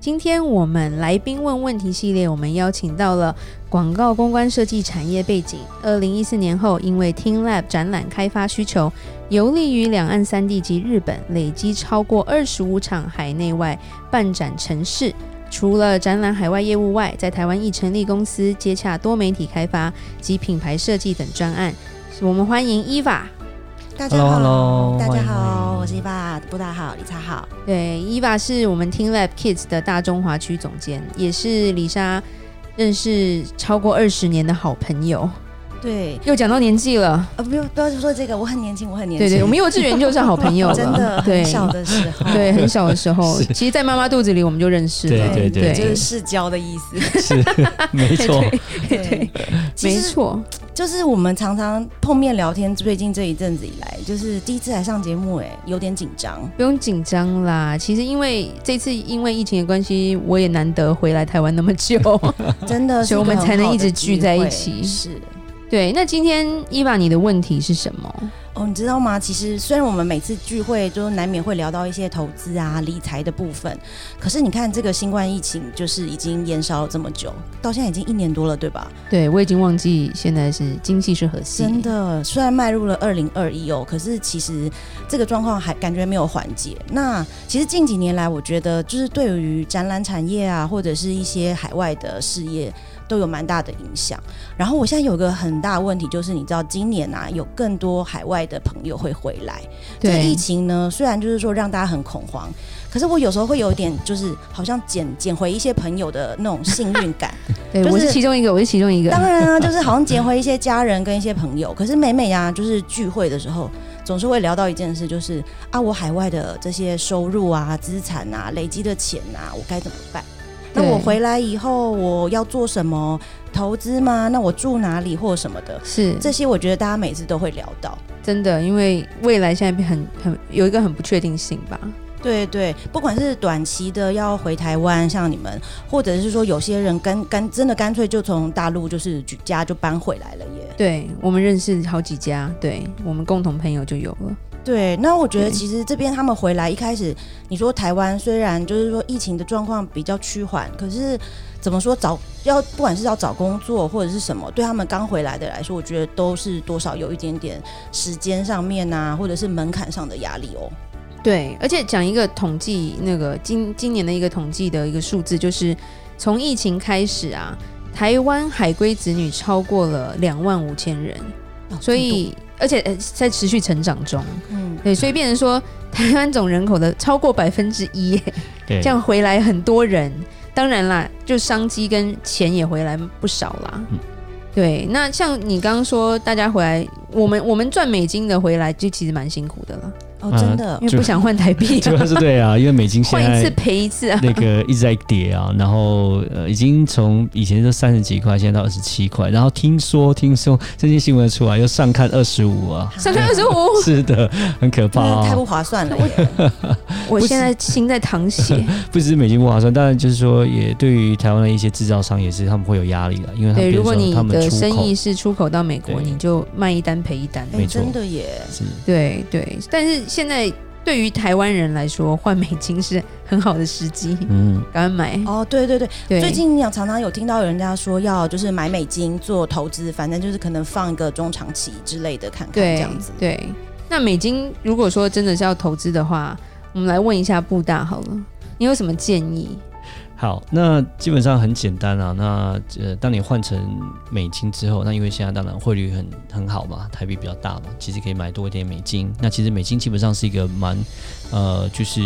今天我们来宾问问题系列，我们邀请到了广告公关设计产业背景，二零一四年后因为 teamLab 展览开发需求，游历于两岸三地及日本，累积超过二十五场海内外办展城市。除了展览海外业务外，在台湾亦成立公司，接洽多媒体开发及品牌设计等专案。我们欢迎 Eva。大家好，Hello, 大家好，我是伊爸布大好，里莎好。对，Eva 是我们 teamLab Kids 的大中华区总监，也是李莎认识超过二十年的好朋友。对，又讲到年纪了，呃，不用，不要说这个，我很年轻，我很年轻。对对，我们幼稚园就是好朋友，真的，对，很小的时候，对，很小的时候，其实，在妈妈肚子里我们就认识了，对对对，就是世交的意思，是，没错，对 对，没错，就是我们常常碰面聊天，最近这一阵子以来，就是第一次来上节目，哎，有点紧张，不用紧张啦。其实因为这次因为疫情的关系，我也难得回来台湾那么久，真的，所以我们才能一直聚在一起，是。对，那今天伊娃你的问题是什么？哦，你知道吗？其实虽然我们每次聚会都难免会聊到一些投资啊、理财的部分，可是你看这个新冠疫情，就是已经延烧了这么久，到现在已经一年多了，对吧？对，我已经忘记现在是经济是何夕。真的，虽然迈入了二零二一哦，可是其实这个状况还感觉没有缓解。那其实近几年来，我觉得就是对于展览产业啊，或者是一些海外的事业。都有蛮大的影响。然后我现在有个很大的问题，就是你知道，今年啊，有更多海外的朋友会回来。这个疫情呢，虽然就是说让大家很恐慌，可是我有时候会有一点，就是好像捡捡回一些朋友的那种幸运感。对、就是，我是其中一个，我是其中一个。当然啊，就是好像捡回一些家人跟一些朋友。可是每每啊，就是聚会的时候，总是会聊到一件事，就是啊，我海外的这些收入啊、资产啊、累积的钱啊，我该怎么办？那我回来以后，我要做什么投资吗？那我住哪里或什么的？是这些，我觉得大家每次都会聊到，真的，因为未来现在很很有一个很不确定性吧。对对，不管是短期的要回台湾，像你们，或者是说有些人干干真的干脆就从大陆就是举家就搬回来了耶。对，我们认识好几家，对，我们共同朋友就有了。对，那我觉得其实这边他们回来一开始，你说台湾虽然就是说疫情的状况比较趋缓，可是怎么说找要不管是要找工作或者是什么，对他们刚回来的来说，我觉得都是多少有一点点时间上面啊，或者是门槛上的压力哦。对，而且讲一个统计，那个今今年的一个统计的一个数字，就是从疫情开始啊，台湾海归子女超过了两万五千人，哦，所以。而且在持续成长中，嗯，对，所以变成说台湾总人口的超过百分之一，这样回来很多人，当然啦，就商机跟钱也回来不少啦，嗯，对。那像你刚刚说，大家回来，我们我们赚美金的回来，就其实蛮辛苦的了。哦，真的，因为不想换台币，啊，主要是对啊，因为美金现 在换一次赔一次啊，那个一直在跌啊，然后呃，已经从以前是三十几块，现在到二十七块，然后听说听说最近新闻出来又上看二十五啊，上看二十五，是的，很可怕，啊，太不划算了。我现在心在淌血，不只是美金不划算，当然就是说也对于台湾的一些制造商也是他们会有压力的，因为他们如果你的生意是出口到美国，你就卖一单赔一单，没错，真的耶，是，对对，但是。现在对于台湾人来说，换美金是很好的时机，嗯，赶快买。哦！对对对，对。最近常常有听到有人家说要就是买美金做投资，反正就是可能放一个中长期之类的看看这样子。对，那美金如果说真的是要投资的话，我们来问一下布大好了，你有什么建议？好，那基本上很简单啊。那呃，当你换成美金之后，那因为现在当然汇率很很好嘛，台币比较大嘛，其实可以买多一点美金。那其实美金基本上是一个蛮呃，就是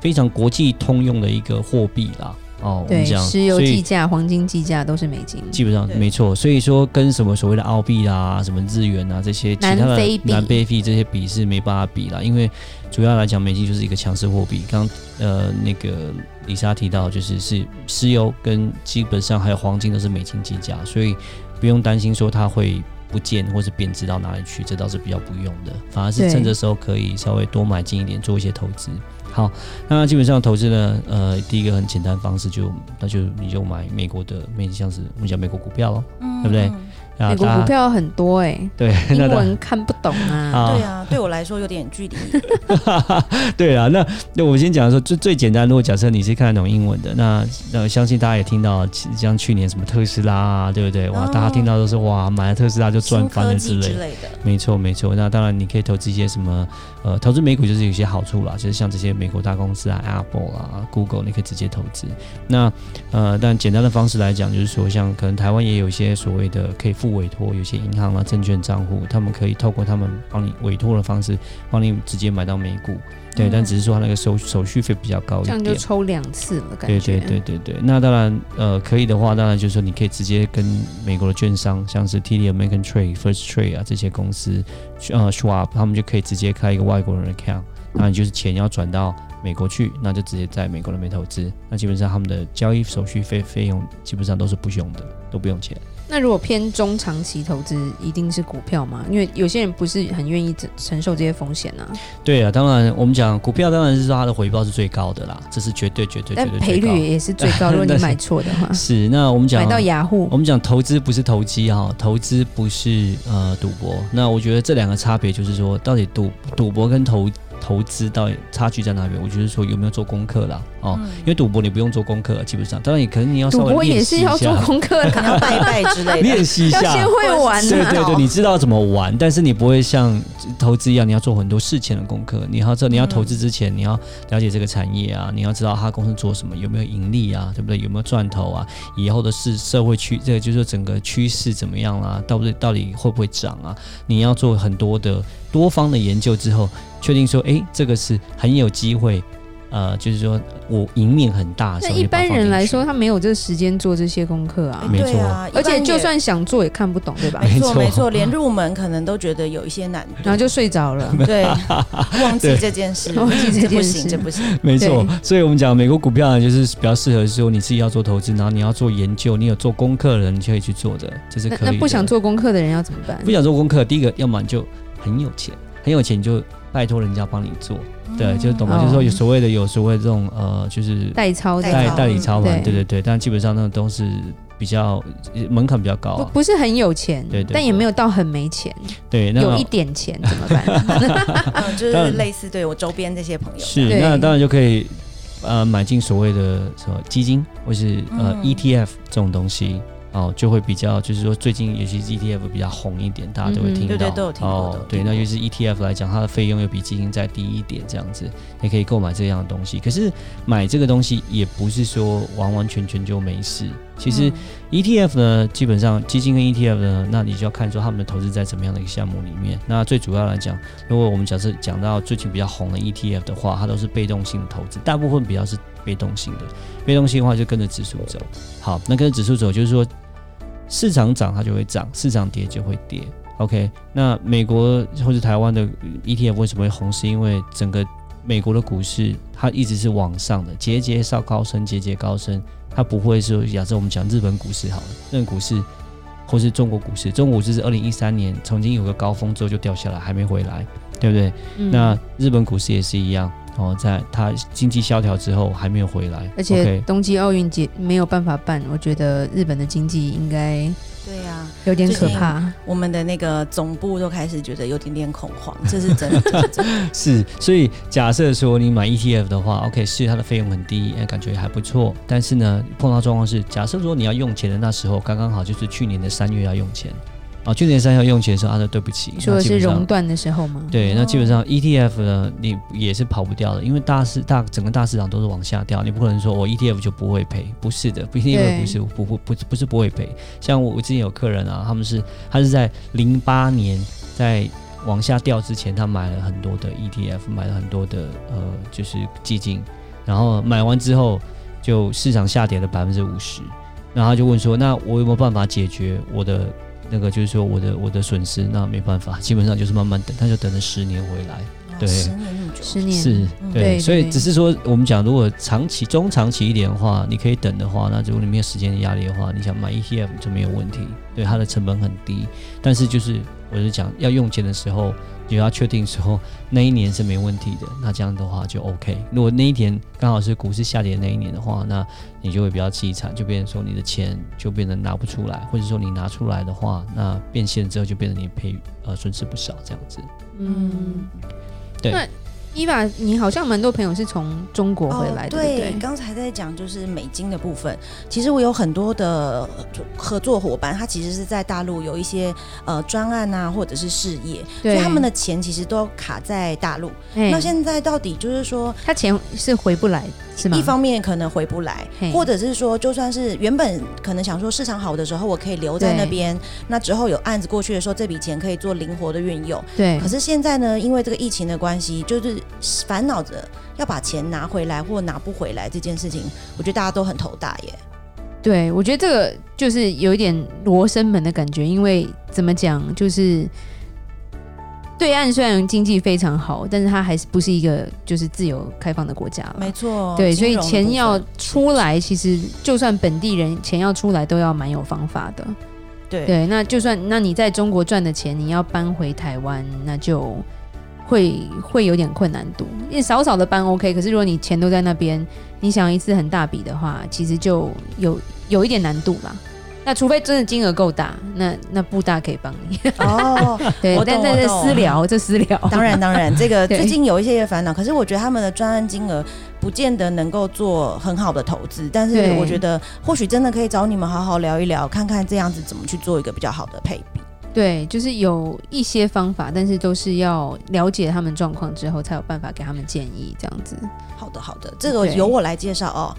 非常国际通用的一个货币啦。哦，对，我们讲石油计价、黄金计价都是美金，基本上没错。所以说，跟什么所谓的澳币啦、什么日元啊这些其他的南非币这些比是没办法比啦，因为主要来讲，美金就是一个强势货币。刚呃那个李莎提到，就是是石油跟基本上还有黄金都是美金计价，所以不用担心说它会不见或是贬值到哪里去，这倒是比较不用的。反而是趁这时候可以稍微多买进一点，做一些投资。好，那基本上投资呢，呃，第一个很简单方式就那就你就买美国的，美像是我们讲美国股票咯，嗯、对不对？美国股票很多哎、欸，对，英文看不懂啊。对啊，对我来说有点距离。对啊，那那我先讲说最最简单，如果假设你是看得懂英文的，那那相信大家也听到，像去年什么特斯拉啊，对不对？哇，大家听到都是哇，买了特斯拉就赚翻了之类的。之类的没错没错，那当然你可以投资一些什么，呃，投资美股就是有些好处啦，就是像这些美国大公司啊，Apple 啊，Google，你可以直接投资。那呃，但简单的方式来讲，就是说像可能台湾也有一些所谓的可以。不委托，有些银行啊、证券账户，他们可以透过他们帮你委托的方式，帮你直接买到美股。对，嗯、但只是说他那个手手续费比较高一点，这样就抽两次了，感觉。对对对对对。那当然，呃，可以的话，当然就是说你可以直接跟美国的券商，像是 TD American Trade、First Trade 啊这些公司，呃，Schwab，他们就可以直接开一个外国人的 account，那你就是钱要转到美国去，那就直接在美国那边投资。那基本上他们的交易手续费费用基本上都是不用的，都不用钱。那如果偏中长期投资，一定是股票吗？因为有些人不是很愿意承承受这些风险呢、啊。对啊，当然我们讲股票，当然是说它的回报是最高的啦，这是绝对绝对绝对。但赔率也是最高，如果你买错的话。是，那我们讲买到雅虎，我们讲投资不是投机哈，投资不是呃赌博。那我觉得这两个差别就是说，到底赌赌博跟投。投资到底差距在哪边？我觉得说有没有做功课啦，哦，嗯、因为赌博你不用做功课，基本上，当然你可能你要稍微练习一下。赌博也是要做功课，可能要拜拜之类的，练习一下，要 先会玩、啊。对对对，你知道怎么玩，但是你不会像投资一样，你要做很多事前的功课。你要知道，你要投资之前，你要了解这个产业啊，你要知道他公司做什么，有没有盈利啊，对不对？有没有赚头啊？以后的是社会趋，这个就是说整个趋势怎么样啦、啊？到底到底会不会涨啊？你要做很多的多方的研究之后。确定说，哎，这个是很有机会，呃，就是说我赢面很大。那一般人来说，他没有这个时间做这些功课啊。没错啊，而且就算想做，也看不懂，对吧？没错，没错，连入门可能都觉得有一些难度，然后就睡着了。对，忘记 这件事，忘记这件事，这不行。没错，所以我们讲美国股票呢，就是比较适合说你自己要做投资，然后你要做研究，你有做功课的人，你就可以去做的，这是可以。那不想做功课的人要怎么办？不想做功课，第一个，要么你就很有钱，很有钱就。拜托人家帮你做，对，就懂吗？就是说有所谓的有所谓这种呃，就是代操、代代理操盘，对。对对。但基本上那种都是比较门槛比较高，不不是很有钱，对，但也没有到很没钱，对，有一点钱怎么办？就是类似对我周边这些朋友，是那当然就可以呃买进所谓的什么基金或是呃 ETF 这种东西。哦，就会比较，就是说最近尤其是 ETF 比较红一点，大家都会听到。嗯、对对，都有听过。哦，对，那就是 ETF 来讲，它的费用又比基金再低一点，这样子，你可以购买这样的东西。可是买这个东西也不是说完完全全就没事。其实 ETF 呢，基本上基金跟 ETF 呢，那你就要看说他们的投资在怎么样的一个项目里面。那最主要来讲，如果我们假设讲到最近比较红的 ETF 的话，它都是被动性的投资，大部分比较是被动性的。被动性的话就跟着指数走。好，那跟着指数走就是说。市场涨它就会涨，市场跌就会跌。OK，那美国或者台湾的 ETF 为什么会红？是因为整个美国的股市它一直是往上的，节节上高升，节节高升，它不会说，假设我们讲日本股市好了，日本股市或是中国股市，中国股市是二零一三年曾经有个高峰之后就掉下来，还没回来，对不对？嗯、那日本股市也是一样。哦，在它经济萧条之后还没有回来，而且冬季奥运节没有办法办，我觉得日本的经济应该对呀有点可怕。我们的那个总部都开始觉得有点点恐慌，这是真的，这是真的。是，所以假设说你买 ETF 的话，OK，是它的费用很低，感觉还不错。但是呢，碰到状况是，假设说你要用钱的那时候，刚刚好就是去年的三月要用钱。啊，去年三要用钱的时候，他说对不起，说的是熔断的时候吗？对，那基本上 ETF 呢，你也是跑不掉的，因为大市大整个大市场都是往下掉，你不可能说我 ETF 就不会赔，不是的，ETF 不是不不不不是不会赔。像我我之前有客人啊，他们是他是在零八年在往下掉之前，他买了很多的 ETF，买了很多的呃就是基金，然后买完之后就市场下跌了百分之五十，然后他就问说，那我有没有办法解决我的？那个就是说我的我的损失，那没办法，基本上就是慢慢等，他就等了十年回来。对对，十年那么久，十年。是，嗯。对，对所以只是说我们讲，如果长期、中长期一点的话，你可以等的话，那如果你没有时间的压力的话，你想买 ETF 就没有问题，对，它的成本很低，但是就是我是讲要用钱的时候。就要确定说那一年是没问题的，那这样的话就 OK。如果那一年刚好是股市下跌的那一年的话，那你就会比较凄惨，就变成说你的钱就变得拿不出来，或者说你拿出来的话，那变现之后就变成你赔呃损失不少这样子。嗯，对。伊娃，你好像蛮多朋友是从中国回来的，哦、对，对，刚才在讲就是美金的部分。其实我有很多的合作伙伴，他其实是在大陆有一些呃专案啊，或者是事业，所以他们的钱其实都卡在大陆。那现在到底就是说，他钱是回不来，是吗？一方面可能回不来，或者是说，就算是原本可能想说市场好的时候，我可以留在那边，那之后有案子过去的时候，这笔钱可以做灵活的运用。对。可是现在呢，因为这个疫情的关系，就是。烦恼着要把钱拿回来或拿不回来这件事情，我觉得大家都很头大耶。对，我觉得这个就是有一点罗生门的感觉，因为怎么讲，就是对岸虽然经济非常好，但是它还是不是一个就是自由开放的国家。没错，对，所以钱要出来，其实就算本地人钱要出来，都要蛮有方法的。对对，那就算那你在中国赚的钱，你要搬回台湾，那就。会会有点困难度，因为少少的搬 OK，可是如果你钱都在那边，你想一次很大笔的话，其实就有有一点难度啦。那除非真的金额够大，那那布大可以帮你哦。对，但在这私聊，这私聊。当然当然，这个最近有一些烦恼，可是我觉得他们的专案金额不见得能够做很好的投资，但是我觉得或许真的可以找你们好好聊一聊，看看这样子怎么去做一个比较好的配比。对，就是有一些方法，但是都是要了解他们状况之后，才有办法给他们建议，这样子。好的，好的，这个由我来介绍哦。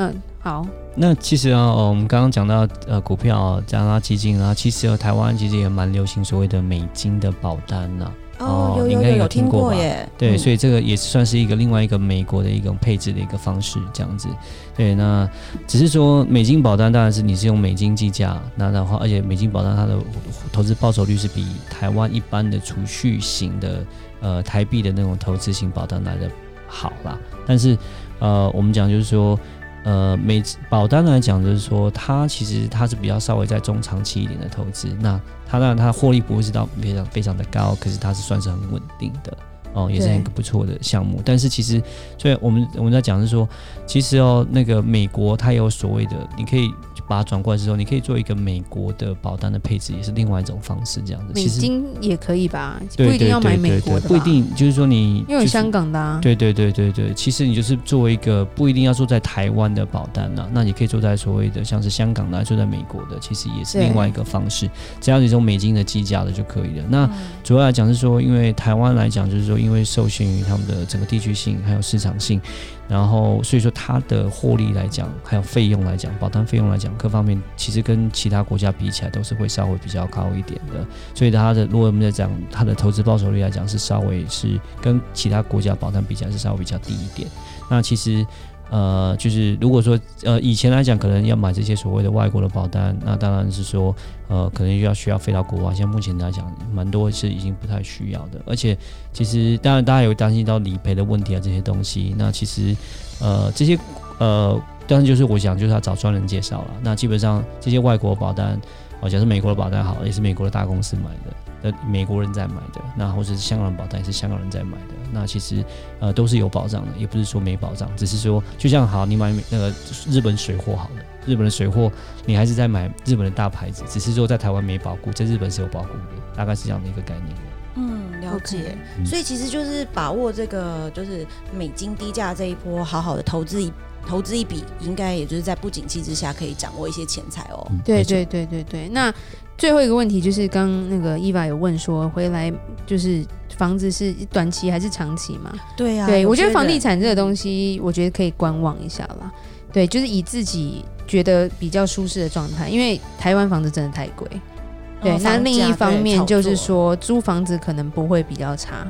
嗯，好。那其实啊，我们刚刚讲到呃股票加拉基金啊，其实台湾其实也蛮流行所谓的美金的保单呐、啊。哦，有有有有听过耶，对，所以这个也算是一个另外一个美国的一种配置的一个方式，这样子。对，那只是说美金保单当然是你是用美金计价，那的话，而且美金保单它的投资报酬率是比台湾一般的储蓄型的呃台币的那种投资型保单来的好啦。但是呃，我们讲就是说。呃，每保单来讲，就是说它其实它是比较稍微在中长期一点的投资。那它当然它获利不会是到非常非常的高，可是它是算是很稳定的哦，也是一个不错的项目。但是其实，所以我们我们在讲是说，其实哦，那个美国它有所谓的，你可以。把它转过来之后，你可以做一个美国的保单的配置，也是另外一种方式，这样子。美金也可以吧，不一定要买美国的，不一定就是说你因为有香港的啊。对对对对对，其实你就是做一个不一定要做在台湾的保单呐，那你可以做在所谓的像是香港的，做在美国的，其实也是另外一个方式。只要你用美金的计价的就可以了。那主要来讲是说，因为台湾来讲就是说，因为受限于他们的整个地区性还有市场性。然后，所以说它的获利来讲，还有费用来讲，保单费用来讲，各方面其实跟其他国家比起来，都是会稍微比较高一点的。所以它的，如果我们在讲它的投资报酬率来讲，是稍微是跟其他国家保单比起来是稍微比较低一点。那其实。呃，就是如果说呃以前来讲，可能要买这些所谓的外国的保单，那当然是说呃可能又要需要飞到国外。像目前来讲，蛮多是已经不太需要的。而且其实当然大家也会担心到理赔的问题啊这些东西。那其实呃这些呃当然就是我想就是要找专人介绍了。那基本上这些外国保单，哦，假设美国的保单好，也是美国的大公司买的。呃，美国人在买的，那或者是香港保单也是香港人在买的，那其实呃都是有保障的，也不是说没保障，只是说就像好，你买那个日本水货好了，日本的水货你还是在买日本的大牌子，只是说在台湾没保固，在日本是有保固的，大概是这样的一个概念。嗯，了解。所以其实就是把握这个就是美金低价这一波，好好的投资一投资一笔，应该也就是在不景气之下可以掌握一些钱财哦。嗯、对对对对对，那。最后一个问题就是，刚那个伊娃有问说，回来就是房子是短期还是长期嘛？对呀、啊，对我觉得房地产这个东西，我觉得可以观望一下啦。对，就是以自己觉得比较舒适的状态，因为台湾房子真的太贵。对，那另一方面就是说，租房子可能不会比较差。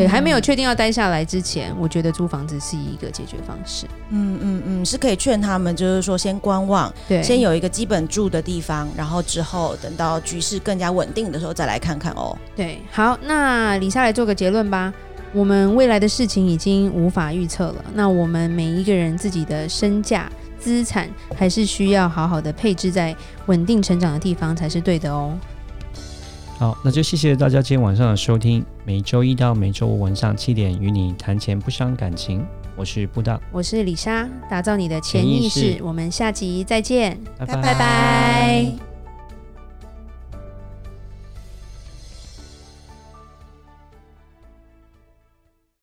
对，还没有确定要待下来之前，我觉得租房子是一个解决方式。嗯嗯嗯，是可以劝他们，就是说先观望，对，先有一个基本住的地方，然后之后等到局势更加稳定的时候再来看看哦。对，好，那李莎来做个结论吧。我们未来的事情已经无法预测了，那我们每一个人自己的身价、资产，还是需要好好的配置在稳定成长的地方才是对的哦。好，那就谢谢大家今天晚上的收听。每周一到每周五晚上七点，与你谈钱不伤感情。我是布道，我是李莎，打造你的潜意识。我们下集再见，拜拜。拜拜。